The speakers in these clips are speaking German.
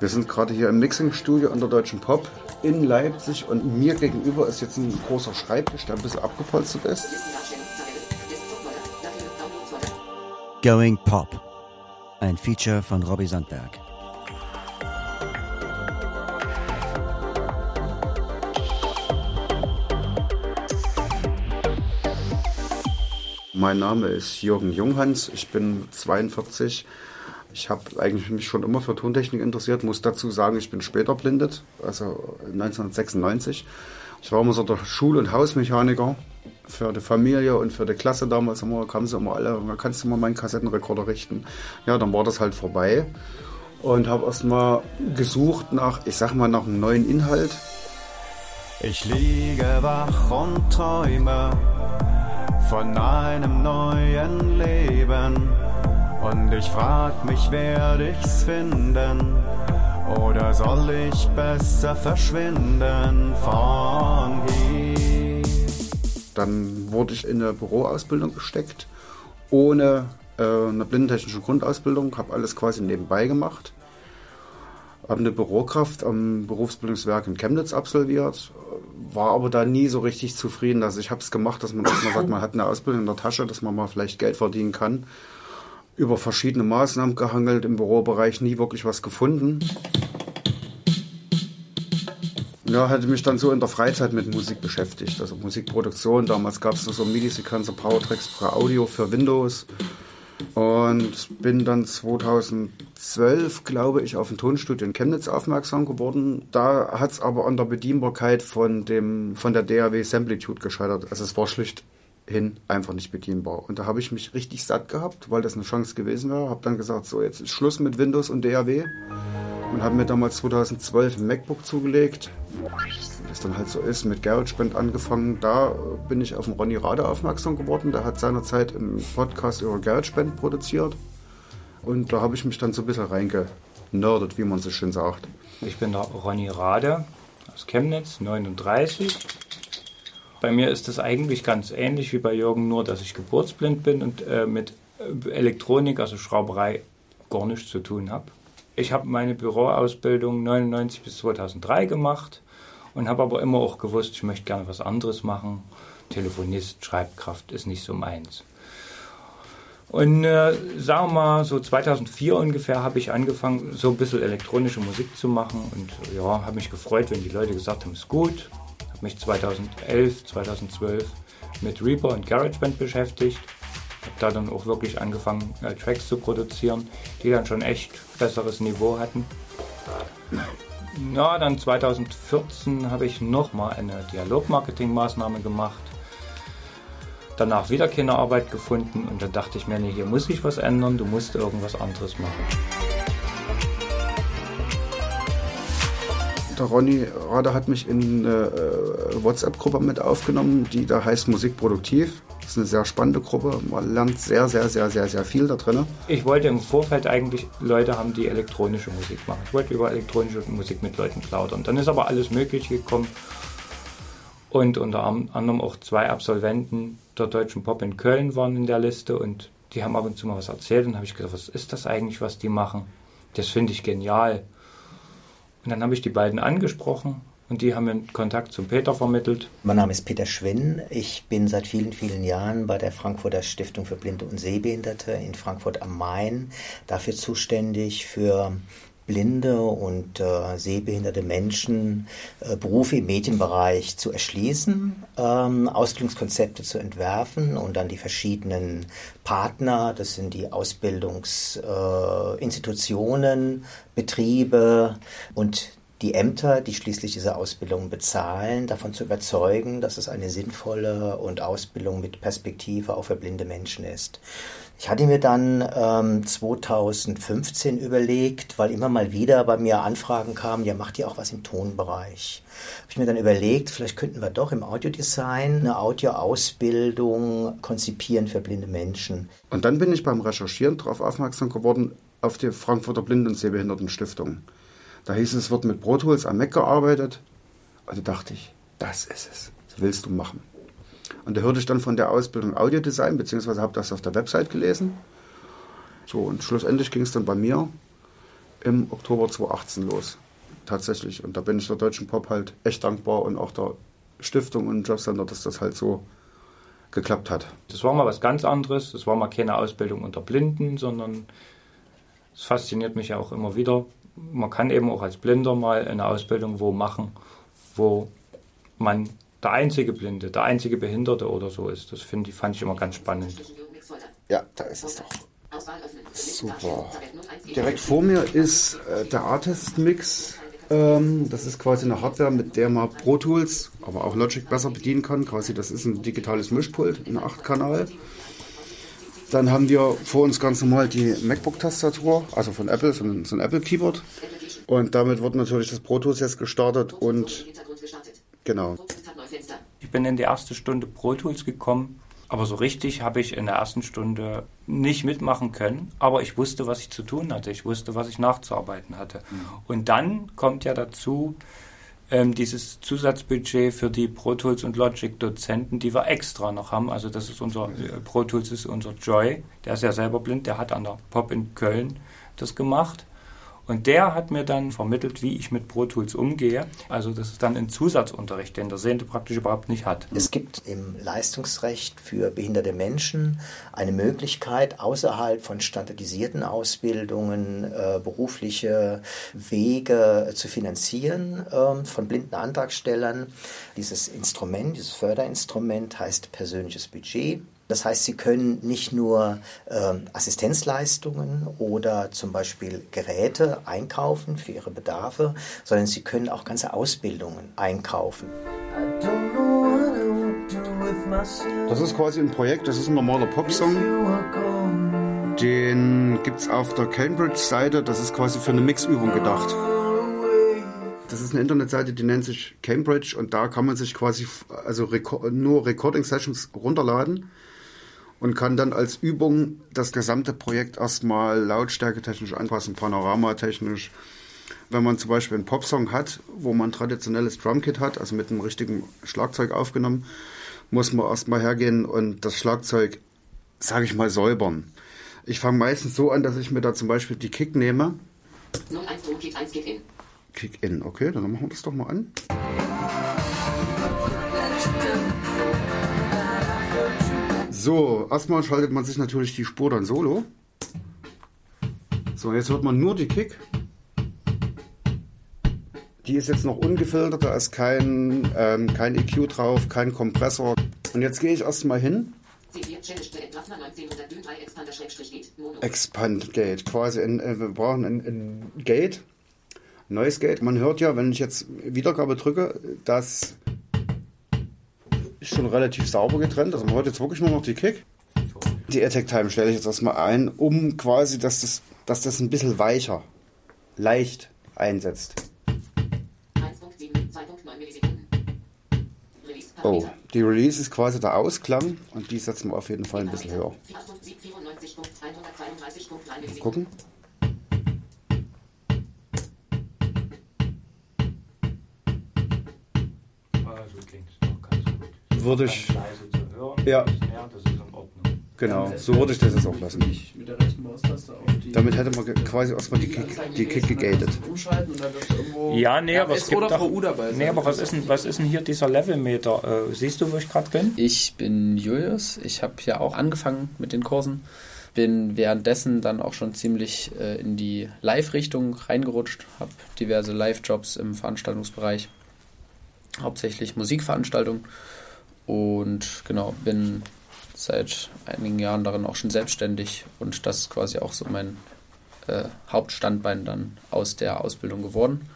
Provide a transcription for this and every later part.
Wir sind gerade hier im Mixing-Studio an der Deutschen Pop in Leipzig und mir gegenüber ist jetzt ein großer Schreibtisch, der ein bisschen abgepolstert ist. Going Pop. Ein Feature von Robbie Sandberg. Mein Name ist Jürgen Junghans, ich bin 42. Ich habe eigentlich mich schon immer für Tontechnik interessiert, muss dazu sagen, ich bin später blindet, also 1996. Ich war immer so der Schul- und Hausmechaniker für die Familie und für die Klasse damals immer, kamen sie immer alle, kannst du mal meinen Kassettenrekorder richten. Ja, dann war das halt vorbei und habe erstmal gesucht nach, ich sag mal, nach einem neuen Inhalt. Ich liege wach und träume von einem neuen Leben. Und ich frag mich, werde ich's finden? Oder soll ich besser verschwinden von hier? Dann wurde ich in eine Büroausbildung gesteckt, ohne äh, eine blindentechnische Grundausbildung, habe alles quasi nebenbei gemacht. Habe eine Bürokraft am Berufsbildungswerk in Chemnitz absolviert, war aber da nie so richtig zufrieden. Also ich habe es gemacht, dass man erstmal sagt, man hat eine Ausbildung in der Tasche, dass man mal vielleicht Geld verdienen kann. Über verschiedene Maßnahmen gehangelt, im Bürobereich nie wirklich was gefunden. Ja, hatte mich dann so in der Freizeit mit Musik beschäftigt, also Musikproduktion. Damals gab es so MIDI-Sequencer Powertracks für Audio für Windows. Und bin dann 2012, glaube ich, auf ein Tonstudio in Chemnitz aufmerksam geworden. Da hat es aber an der Bedienbarkeit von, dem, von der DAW Samplitude gescheitert. Also es war schlichthin einfach nicht bedienbar. Und da habe ich mich richtig satt gehabt, weil das eine Chance gewesen wäre. Habe dann gesagt, so jetzt ist Schluss mit Windows und DAW. Und habe mir damals 2012 ein MacBook zugelegt. Das dann halt so ist, mit GarageBand angefangen. Da bin ich auf den Ronny Rade aufmerksam geworden. Der hat seinerzeit im Podcast über GarageBand produziert. Und da habe ich mich dann so ein bisschen reingenördet, wie man so schön sagt. Ich bin der Ronny Rade aus Chemnitz, 39. Bei mir ist das eigentlich ganz ähnlich wie bei Jürgen, nur dass ich geburtsblind bin und äh, mit Elektronik, also Schrauberei, gar nichts zu tun habe. Ich habe meine Büroausbildung 99 bis 2003 gemacht und habe aber immer auch gewusst, ich möchte gerne was anderes machen. Telefonist, Schreibkraft ist nicht so meins. Und äh, sagen wir mal, so 2004 ungefähr habe ich angefangen, so ein bisschen elektronische Musik zu machen. Und ja, habe mich gefreut, wenn die Leute gesagt haben, ist gut. Mich 2011, 2012 mit Reaper und GarageBand beschäftigt. Habe da dann auch wirklich angefangen, äh, Tracks zu produzieren, die dann schon echt besseres Niveau hatten. Na, dann 2014 habe ich nochmal eine Dialogmarketing-Maßnahme gemacht. Danach wieder keine Arbeit gefunden und dann dachte ich mir, nee, hier muss ich was ändern, du musst irgendwas anderes machen. Der Ronny Rade hat mich in eine äh, WhatsApp-Gruppe mit aufgenommen, die da heißt Musik produktiv. Das ist eine sehr spannende Gruppe. Man lernt sehr, sehr, sehr, sehr, sehr viel da drin. Ich wollte im Vorfeld eigentlich Leute haben, die elektronische Musik machen. Ich wollte über elektronische Musik mit Leuten plaudern. Dann ist aber alles Mögliche gekommen. Und unter anderem auch zwei Absolventen der Deutschen Pop in Köln waren in der Liste und die haben ab und zu mal was erzählt. Und habe ich gedacht, was ist das eigentlich, was die machen? Das finde ich genial. Und dann habe ich die beiden angesprochen und die haben mir Kontakt zu Peter vermittelt. Mein Name ist Peter Schwinn. Ich bin seit vielen, vielen Jahren bei der Frankfurter Stiftung für Blinde und Sehbehinderte in Frankfurt am Main dafür zuständig für blinde und äh, sehbehinderte Menschen äh, Berufe im Medienbereich zu erschließen, ähm, Ausbildungskonzepte zu entwerfen und dann die verschiedenen Partner, das sind die Ausbildungsinstitutionen, äh, Betriebe und die Ämter, die schließlich diese Ausbildung bezahlen, davon zu überzeugen, dass es eine sinnvolle und Ausbildung mit Perspektive auch für blinde Menschen ist. Ich hatte mir dann ähm, 2015 überlegt, weil immer mal wieder bei mir Anfragen kamen, ja, macht ihr auch was im Tonbereich? Habe ich mir dann überlegt, vielleicht könnten wir doch im Audiodesign eine Audioausbildung konzipieren für blinde Menschen. Und dann bin ich beim Recherchieren darauf aufmerksam geworden, auf die Frankfurter Blinden- und Sehbehindertenstiftung. Da hieß es, es wird mit Pro Tools am Mac gearbeitet. Also dachte ich, das ist es. Das willst du machen. Und da hörte ich dann von der Ausbildung Audiodesign, beziehungsweise habe das auf der Website gelesen. So, und schlussendlich ging es dann bei mir im Oktober 2018 los. Tatsächlich. Und da bin ich der Deutschen Pop halt echt dankbar und auch der Stiftung und Jobcenter, dass das halt so geklappt hat. Das war mal was ganz anderes. Das war mal keine Ausbildung unter Blinden, sondern es fasziniert mich ja auch immer wieder. Man kann eben auch als Blinder mal eine Ausbildung wo machen, wo man der einzige Blinde, der einzige Behinderte oder so ist. Das ich, fand ich immer ganz spannend. Ja, da ist es doch. Super. Direkt vor mir ist äh, der Artist Mix. Ähm, das ist quasi eine Hardware, mit der man Pro Tools, aber auch Logic besser bedienen kann. Quasi, das ist ein digitales Mischpult, ein 8-Kanal. Dann haben wir vor uns ganz normal die MacBook-Tastatur, also von Apple, so ein, so ein Apple-Keyboard. Und damit wird natürlich das Pro Tools jetzt gestartet und genau. Ich bin in die erste Stunde Pro Tools gekommen, aber so richtig habe ich in der ersten Stunde nicht mitmachen können. Aber ich wusste, was ich zu tun hatte. Ich wusste, was ich nachzuarbeiten hatte. Und dann kommt ja dazu ähm, dieses Zusatzbudget für die Pro Tools und Logic Dozenten, die wir extra noch haben. Also das ist unser äh, Pro Tools ist unser Joy. Der ist ja selber blind. Der hat an der Pop in Köln das gemacht. Und der hat mir dann vermittelt, wie ich mit Pro Tools umgehe. Also das ist dann ein Zusatzunterricht, den der Sehende praktisch überhaupt nicht hat. Es gibt im Leistungsrecht für behinderte Menschen eine Möglichkeit, außerhalb von standardisierten Ausbildungen äh, berufliche Wege zu finanzieren äh, von blinden Antragstellern. Dieses Instrument, dieses Förderinstrument heißt persönliches Budget. Das heißt, Sie können nicht nur äh, Assistenzleistungen oder zum Beispiel Geräte einkaufen für Ihre Bedarfe, sondern Sie können auch ganze Ausbildungen einkaufen. Das ist quasi ein Projekt, das ist ein normaler Popsong. Den gibt es auf der Cambridge-Seite, das ist quasi für eine Mixübung gedacht. Das ist eine Internetseite, die nennt sich Cambridge und da kann man sich quasi also nur Recording-Sessions runterladen und kann dann als Übung das gesamte Projekt erstmal lautstärketechnisch anpassen, panoramatechnisch. Wenn man zum Beispiel einen Popsong hat, wo man ein traditionelles Drumkit hat, also mit einem richtigen Schlagzeug aufgenommen, muss man erstmal hergehen und das Schlagzeug, sage ich mal, säubern. Ich fange meistens so an, dass ich mir da zum Beispiel die Kick nehme. 01 Kick 1 Kick in. Kick in, okay, dann machen wir das doch mal an. So, erstmal schaltet man sich natürlich die Spur dann solo. So, jetzt hört man nur die Kick. Die ist jetzt noch ungefiltert, da ist kein, ähm, kein EQ drauf, kein Kompressor. Und jetzt gehe ich erstmal hin. Expand Gate, quasi ein, äh, wir brauchen ein, ein Gate, neues Gate. Man hört ja, wenn ich jetzt Wiedergabe drücke, dass ist schon relativ sauber getrennt. Also man hört jetzt wirklich nur noch die Kick. Die Attack Time stelle ich jetzt erstmal ein, um quasi, dass das, dass das ein bisschen weicher, leicht einsetzt. Oh, die Release ist quasi der Ausklang und die setzen wir auf jeden Fall ein bisschen höher. Mal gucken. Würde ich. Ja. Genau, so würde ich das jetzt auch lassen. Damit hätte man quasi erstmal die Kick, die Kick gegatet. Ja, nee, aber es gibt doch, nee, aber was ist, denn, was ist denn hier dieser Levelmeter? Äh, siehst du, wo ich gerade bin? Ich bin Julius. Ich habe ja auch angefangen mit den Kursen. Bin währenddessen dann auch schon ziemlich äh, in die Live-Richtung reingerutscht. Habe diverse Live-Jobs im Veranstaltungsbereich. Hauptsächlich Musikveranstaltungen und genau, bin seit einigen Jahren darin auch schon selbstständig und das ist quasi auch so mein äh, Hauptstandbein dann aus der Ausbildung geworden.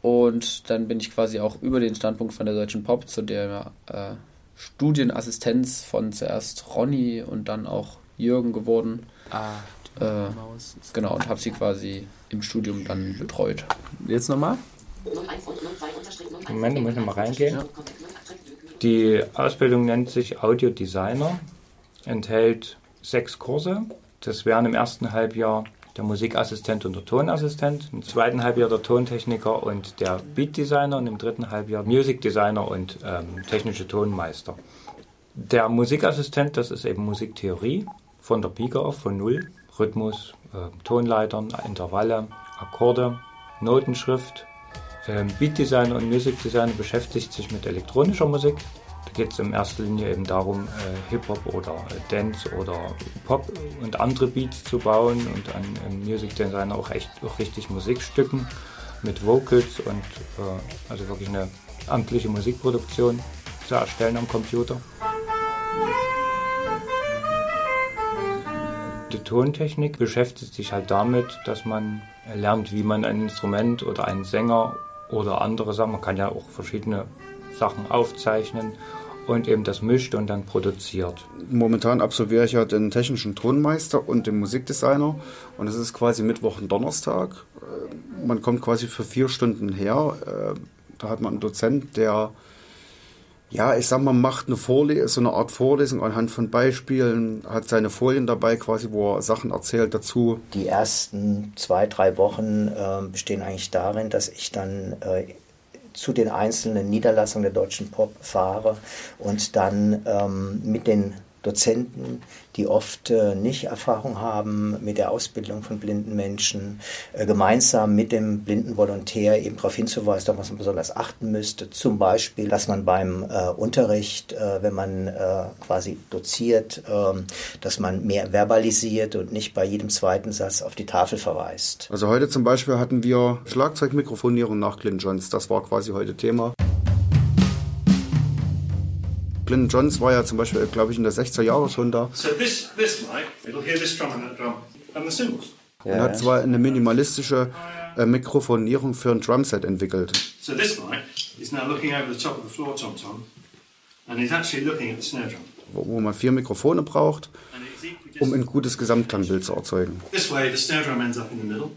Und dann bin ich quasi auch über den Standpunkt von der Deutschen Pop zu der äh, Studienassistenz von zuerst Ronny und dann auch Jürgen geworden. Ah, äh, genau, und habe sie quasi im Studium dann betreut. Jetzt nochmal? Moment, ich muss nochmal reingehen. Ja. Die Ausbildung nennt sich Audio Designer, enthält sechs Kurse. Das wären im ersten Halbjahr der Musikassistent und der Tonassistent, im zweiten Halbjahr der Tontechniker und der Beat Designer und im dritten Halbjahr Music Designer und ähm, technische Tonmeister. Der Musikassistent, das ist eben Musiktheorie von der Pike auf, von Null, Rhythmus, äh, Tonleitern, Intervalle, Akkorde, Notenschrift. Ähm, Beat Designer und Music Designer beschäftigt sich mit elektronischer Musik. Da geht es in erster Linie eben darum, äh, Hip-Hop oder äh, Dance oder Pop und andere Beats zu bauen und an Music Designer auch echt auch richtig Musikstücken mit Vocals und äh, also wirklich eine amtliche Musikproduktion zu erstellen am Computer. Die Tontechnik beschäftigt sich halt damit, dass man lernt, wie man ein Instrument oder einen Sänger oder andere Sachen, man kann ja auch verschiedene Sachen aufzeichnen und eben das mischt und dann produziert. Momentan absolviere ich ja den technischen Tonmeister und den Musikdesigner und es ist quasi Mittwoch und Donnerstag. Äh, man kommt quasi für vier Stunden her. Äh, da hat man einen Dozent, der ja, ich sag mal, macht eine Vorlesung, so eine Art Vorlesung anhand von Beispielen, hat seine Folien dabei quasi, wo er Sachen erzählt dazu. Die ersten zwei, drei Wochen äh, bestehen eigentlich darin, dass ich dann äh, zu den einzelnen Niederlassungen der deutschen Pop fahre und dann ähm, mit den Dozenten, die oft äh, nicht Erfahrung haben mit der Ausbildung von blinden Menschen, äh, gemeinsam mit dem blinden Volontär eben darauf hinzuweisen, auf was man besonders achten müsste. Zum Beispiel, dass man beim äh, Unterricht, wenn man quasi doziert, ähm, dass man mehr verbalisiert und nicht bei jedem zweiten Satz auf die Tafel verweist. Also heute zum Beispiel hatten wir Schlagzeugmikrofonierung nach Clint Johns. Das war quasi heute Thema. Glyn Johns war ja zum Beispiel, glaube ich, in der 60er Jahre schon da. So this this mic, it'll hear this drum and that drum and the cymbals. Und hat zwar eine minimalistische äh, Mikrofonierung für ein Drumset entwickelt. So this mic is now looking over the top of the floor tom tom, and he's actually looking at the snare drum. wo wo man vier Mikrofone braucht, um ein gutes Gesamtklangbild zu erzeugen. this way. The snare drum ends up in the middle.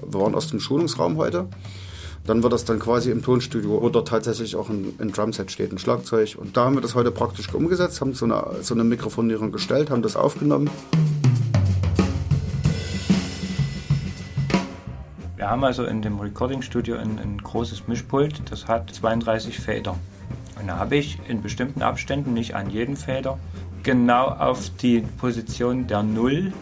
Wir waren aus dem Schulungsraum heute. Dann wird das dann quasi im Tonstudio, wo dort tatsächlich auch ein, ein Drumset steht, ein Schlagzeug. Und da haben wir das heute praktisch umgesetzt, haben so eine, so eine Mikrofonierung gestellt, haben das aufgenommen. Wir haben also in dem Recording-Studio ein, ein großes Mischpult, das hat 32 Feder. Und da habe ich in bestimmten Abständen, nicht an jedem Feder, genau auf die Position der 0,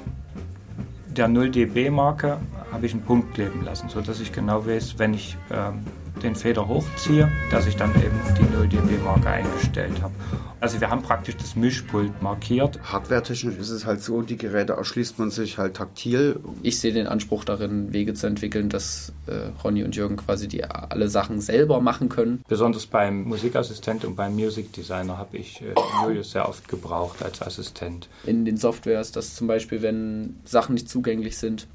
der 0 dB-Marke, habe ich einen Punkt kleben lassen, sodass ich genau weiß, wenn ich ähm, den Feder hochziehe, dass ich dann eben die 0 dB-Marke eingestellt habe. Also wir haben praktisch das Mischpult markiert. Hardwaretechnisch ist es halt so, die Geräte erschließt man sich halt taktil. Ich sehe den Anspruch darin, Wege zu entwickeln, dass äh, Ronny und Jürgen quasi die alle Sachen selber machen können. Besonders beim Musikassistent und beim Music Designer habe ich äh, Julius sehr oft gebraucht als Assistent. in den Softwares, dass zum Beispiel, wenn Sachen nicht zugänglich sind,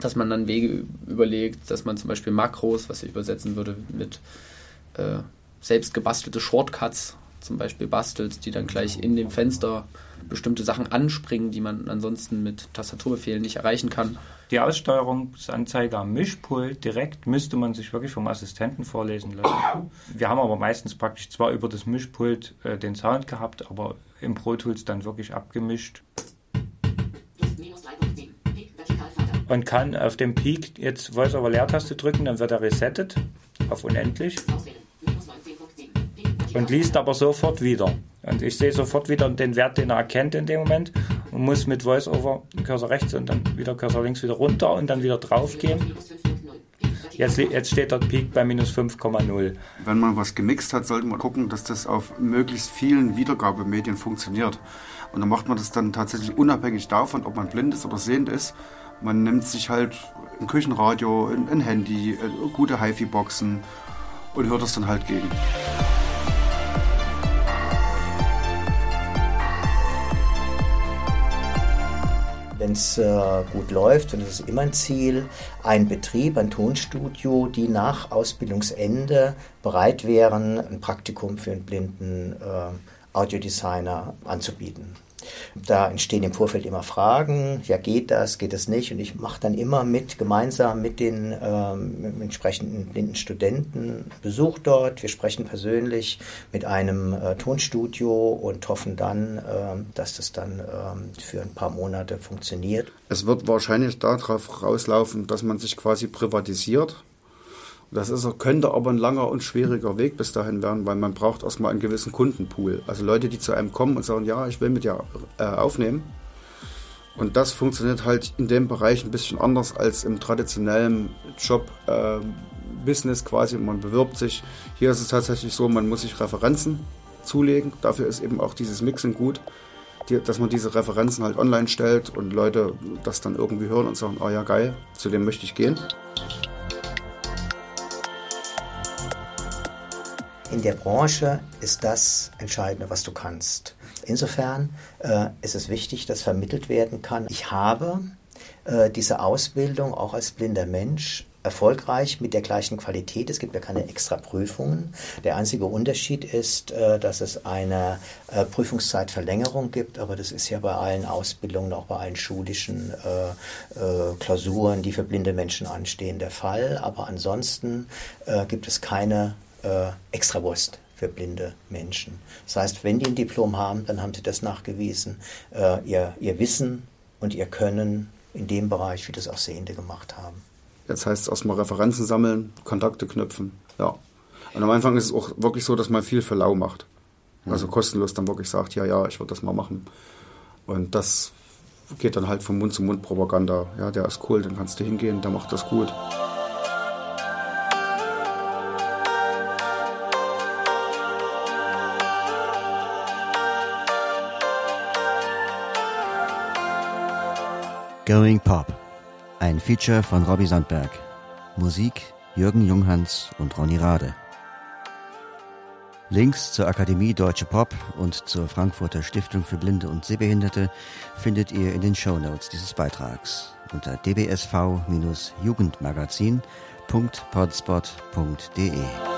dass man dann Wege überlegt, dass man zum Beispiel Makros, was ich übersetzen würde, mit äh, selbst gebastelte Shortcuts zum Beispiel bastelt, die dann gleich in dem Fenster bestimmte Sachen anspringen, die man ansonsten mit Tastaturbefehlen nicht erreichen kann. Die Aussteuerungsanzeige am Mischpult direkt müsste man sich wirklich vom Assistenten vorlesen lassen. Wir haben aber meistens praktisch zwar über das Mischpult äh, den Sound gehabt, aber im Pro Tools dann wirklich abgemischt und kann auf dem Peak jetzt Voice over Leertaste drücken, dann wird er resettet auf unendlich und liest aber sofort wieder. Und ich sehe sofort wieder den Wert, den er erkennt in dem Moment und muss mit VoiceOver Cursor rechts und dann wieder Cursor links wieder runter und dann wieder drauf gehen. Jetzt, jetzt steht der Peak bei minus 5,0. Wenn man was gemixt hat, sollte man gucken, dass das auf möglichst vielen Wiedergabemedien funktioniert. Und dann macht man das dann tatsächlich unabhängig davon, ob man blind ist oder sehend ist. Man nimmt sich halt ein Küchenradio, ein, Handy, äh, gute HiFi-Boxen und hört das dann halt gegen. wenn es äh, gut läuft, und das ist immer ein Ziel, ein Betrieb, ein Tonstudio, die nach Ausbildungsende bereit wären, ein Praktikum für einen blinden äh, Audiodesigner anzubieten. Da entstehen im Vorfeld immer Fragen, ja geht das, geht das nicht und ich mache dann immer mit, gemeinsam mit den ähm, entsprechenden blinden Studenten Besuch dort. Wir sprechen persönlich mit einem äh, Tonstudio und hoffen dann, ähm, dass das dann ähm, für ein paar Monate funktioniert. Es wird wahrscheinlich darauf rauslaufen, dass man sich quasi privatisiert. Das ist, könnte aber ein langer und schwieriger Weg bis dahin werden, weil man braucht erstmal einen gewissen Kundenpool. Also Leute, die zu einem kommen und sagen, ja, ich will mit dir äh, aufnehmen. Und das funktioniert halt in dem Bereich ein bisschen anders als im traditionellen Job. Äh, Business quasi, man bewirbt sich. Hier ist es tatsächlich so, man muss sich Referenzen zulegen. Dafür ist eben auch dieses Mixing gut, die, dass man diese Referenzen halt online stellt und Leute das dann irgendwie hören und sagen, oh ja geil, zu dem möchte ich gehen. In der Branche ist das Entscheidende, was du kannst. Insofern äh, ist es wichtig, dass vermittelt werden kann. Ich habe äh, diese Ausbildung auch als blinder Mensch erfolgreich mit der gleichen Qualität. Es gibt ja keine extra Prüfungen. Der einzige Unterschied ist, äh, dass es eine äh, Prüfungszeitverlängerung gibt, aber das ist ja bei allen Ausbildungen, auch bei allen schulischen äh, Klausuren, die für blinde Menschen anstehen, der Fall. Aber ansonsten gibt es keine Extrawurst für blinde Menschen. Das heißt, wenn die ein Diplom haben, dann haben sie das nachgewiesen, ihr, ihr Wissen und ihr Können in dem Bereich, wie das auch Sehende gemacht haben. Jetzt heißt es erstmal Referenzen sammeln, Kontakte knüpfen. Ja. Und am Anfang ist es auch wirklich so, dass man viel für lau macht. Also kostenlos dann wirklich sagt, ja, ja, ich würde das mal machen. Und das geht dann halt von Mund zu Mund Propaganda. Ja, der ist cool, dann kannst du hingehen, der macht das gut. Going Pop. Ein Feature von Robbie Sandberg. Musik Jürgen Junghans und Ronny Rade. Links zur Akademie Deutsche Pop und zur Frankfurter Stiftung für Blinde und Sehbehinderte findet ihr in den Show Notes dieses Beitrags unter dbsv-jugendmagazin.podspot.de.